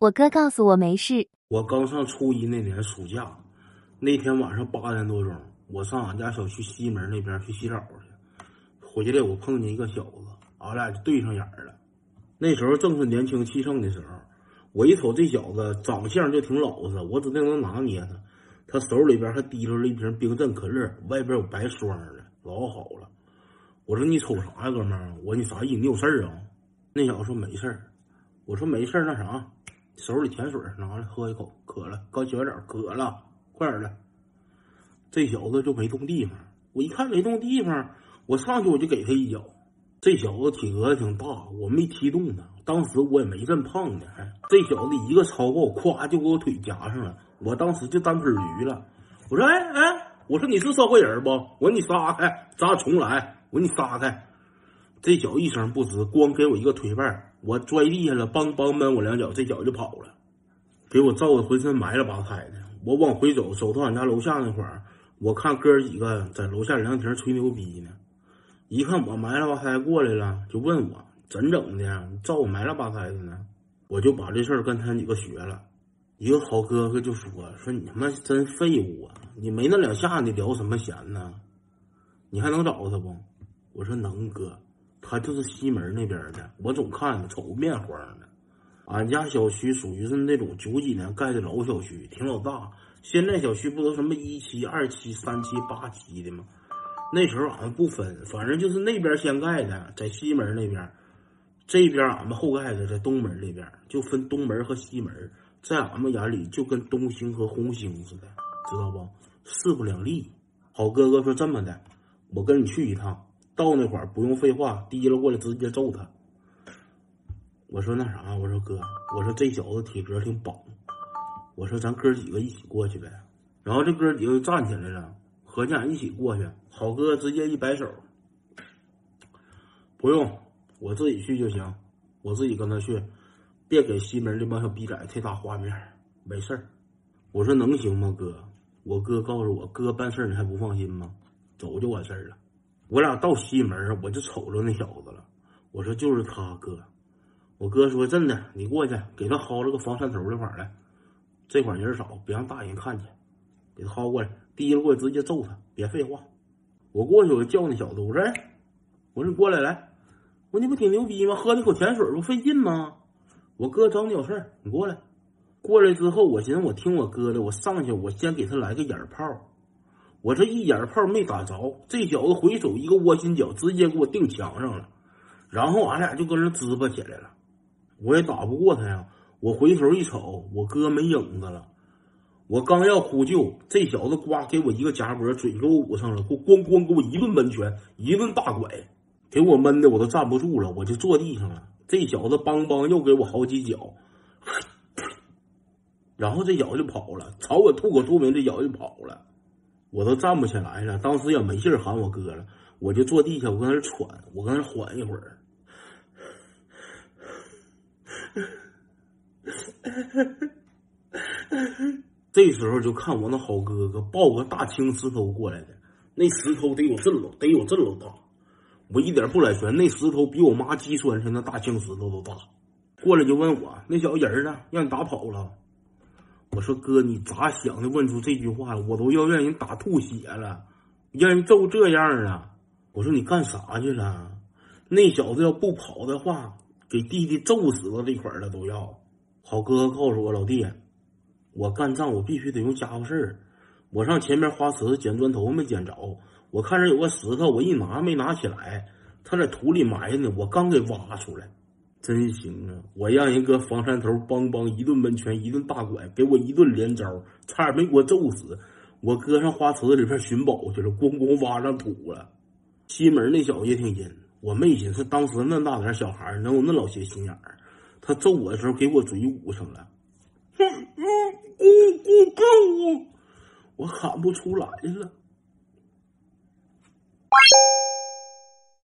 我哥告诉我没事。我刚上初一那年暑假，那天晚上八点多钟，我上俺家小区西门那边去洗澡去，回来我碰见一个小子，俺俩就对上眼了。那时候正是年轻气盛的时候，我一瞅这小子长相就挺老实，我指定能拿捏他。他手里边还提溜了一瓶冰镇可乐，外边有白霜的，老好了。我说你瞅啥呀，哥们儿？我说你啥意思？你有事儿啊？那小子说没事儿。我说没事儿，那啥，手里甜水拿来喝一口，渴了。刚洗完澡，渴了，快点的。这小子就没动地方。我一看没动地方，我上去我就给他一脚。这小子体格子挺大，我没踢动他。当时我也没这么胖呢，还这小子一个超过，咵就给我腿夹上了。我当时就单腿驴了。我说：“哎哎，我说你是社会人不？我说你撒开，咱俩重来。我说你撒开。”这脚一声不吱，光给我一个腿绊我摔地下了，梆梆闷我两脚，这脚就跑了，给我照的浑身埋了吧胎的。我往回走，走到俺家楼下那块儿，我看哥几个在楼下凉亭吹牛逼呢。一看我埋了吧胎过来了，就问我怎整的，照我埋了吧胎的呢？我就把这事儿跟他几个学了。一个好哥哥就说：“说你他妈真废物啊！你没那两下，你聊什么闲呢？你还能找他不？”我说：“能哥。”他就是西门那边的，我总看着瞅面黄的。俺家小区属于是那种九几年盖的老小区，挺老大。现在小区不都什么一期、二期、三期、八期的吗？那时候俺们不分，反正就是那边先盖的，在西门那边；这边俺们后盖的，在东门那边，就分东门和西门。在俺们眼里，就跟东兴和红星似的，知道不？势不两立。好哥哥说这么的，我跟你去一趟。到那会儿不用废话，提溜过来直接揍他。我说那啥，我说哥，我说这小子体格挺棒，我说咱哥几个一起过去呗。然后这哥几个就站起来了，合计俺一起过去。好哥直接一摆手，不用，我自己去就行，我自己跟他去，别给西门这帮小逼崽太大画面，没事儿。我说能行吗，哥？我哥告诉我，哥办事你还不放心吗？走就完事儿了。我俩到西门，我就瞅着那小子了。我说就是他哥。我哥说真的，你过去给他薅了个防山头这块来，这块人少，别让大人看见。给他薅过来，提了过来直接揍他，别废话。我过去我就叫那小子，我说哎，我说你过来来，我说你不挺牛逼吗？喝那口甜水不费劲吗？我哥找你有事儿，你过来。过来之后，我寻思我听我哥的，我上去我先给他来个眼炮。我这一眼炮没打着，这小子回手一个窝心脚，直接给我钉墙上了。然后俺俩就跟那滋巴起来了，我也打不过他呀。我回头一瞅，我哥没影子了。我刚要呼救，这小子呱给我一个夹脖，嘴给我捂上了，给我咣咣给我一顿闷拳，一顿大拐，给我闷的我都站不住了，我就坐地上了。这小子梆梆又给我好几脚，然后这小子就跑了，朝我吐口吐沫，这小子就跑了。我都站不起来了，当时也没劲喊我哥了，我就坐地下，我搁那喘，我搁那缓一会儿。这时候就看我那好哥哥抱个大青石头过来的，那石头得有这老得有这老大，我一点不赖悬，那石头比我妈鸡栓上那大青石头都大。过来就问我那小人呢，让你打跑了。我说哥，你咋想的？问出这句话我都要让人打吐血了，让人揍这样了。我说你干啥去了？那小子要不跑的话，给弟弟揍死了这块了都要。好哥哥告诉我老弟，我干仗我必须得用家伙事儿。我上前面花池捡砖头没捡着，我看着有个石头，我一拿没拿起来，他在土里埋着呢，我刚给挖出来。真行啊！我让人搁房山头梆梆一顿闷拳，一顿大拐，给我一顿连招，差点没给我揍死。我搁上花池子里边寻宝去了，咣咣挖上土了。西门那小子也挺阴，我没寻思当时那大点小孩能有那老些心眼儿。他揍我的时候给我嘴捂上了，嗯嗯，我我我，我喊不出来了。